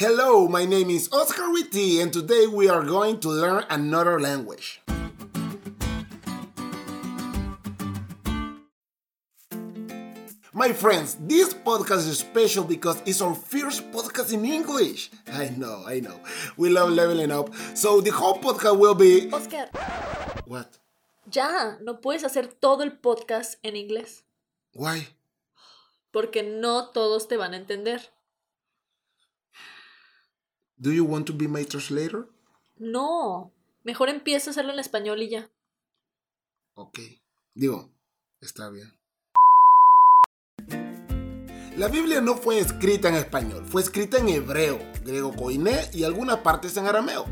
Hello, my name is Oscar Witty, and today we are going to learn another language. My friends, this podcast is special because it's our first podcast in English. I know, I know. We love leveling up. So the whole podcast will be. Oscar, What? ya, no puedes hacer todo el podcast en inglés, Why? porque no todos te van a entender. Do you want to be my translator? No, mejor empieza a hacerlo en español y ya. Ok. Digo, está bien. La Biblia no fue escrita en español, fue escrita en hebreo, griego koiné y algunas partes en arameo.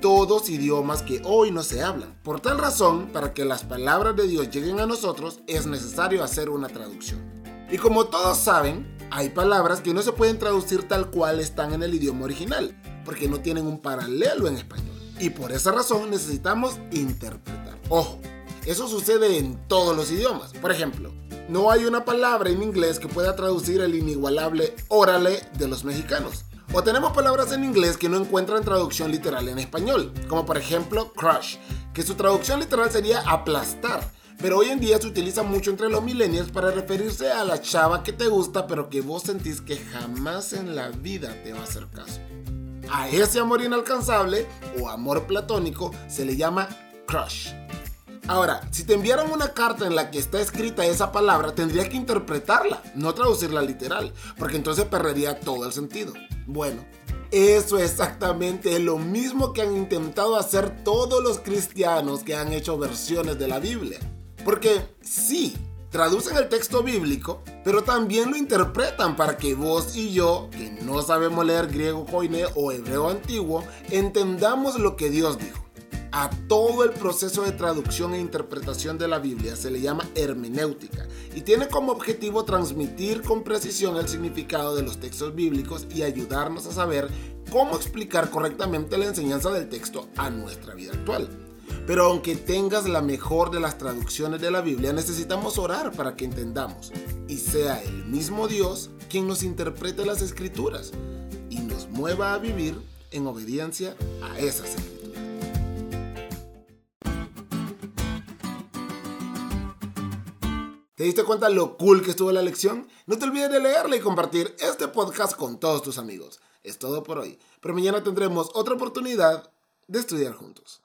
Todos idiomas que hoy no se hablan. Por tal razón, para que las palabras de Dios lleguen a nosotros, es necesario hacer una traducción. Y como todos saben, hay palabras que no se pueden traducir tal cual están en el idioma original, porque no tienen un paralelo en español. Y por esa razón necesitamos interpretar. Ojo, eso sucede en todos los idiomas. Por ejemplo, no hay una palabra en inglés que pueda traducir el inigualable órale de los mexicanos. O tenemos palabras en inglés que no encuentran traducción literal en español, como por ejemplo crush, que su traducción literal sería aplastar. Pero hoy en día se utiliza mucho entre los millennials para referirse a la chava que te gusta pero que vos sentís que jamás en la vida te va a hacer caso. A ese amor inalcanzable o amor platónico se le llama crush. Ahora, si te enviaran una carta en la que está escrita esa palabra, tendrías que interpretarla, no traducirla literal, porque entonces perdería todo el sentido. Bueno, eso exactamente es lo mismo que han intentado hacer todos los cristianos que han hecho versiones de la Biblia. Porque sí, traducen el texto bíblico, pero también lo interpretan para que vos y yo, que no sabemos leer griego koiné o hebreo antiguo, entendamos lo que Dios dijo. A todo el proceso de traducción e interpretación de la Biblia se le llama hermenéutica y tiene como objetivo transmitir con precisión el significado de los textos bíblicos y ayudarnos a saber cómo explicar correctamente la enseñanza del texto a nuestra vida actual. Pero aunque tengas la mejor de las traducciones de la Biblia, necesitamos orar para que entendamos y sea el mismo Dios quien nos interprete las escrituras y nos mueva a vivir en obediencia a esas escrituras. ¿Te diste cuenta lo cool que estuvo la lección? No te olvides de leerla y compartir este podcast con todos tus amigos. Es todo por hoy, pero mañana tendremos otra oportunidad de estudiar juntos.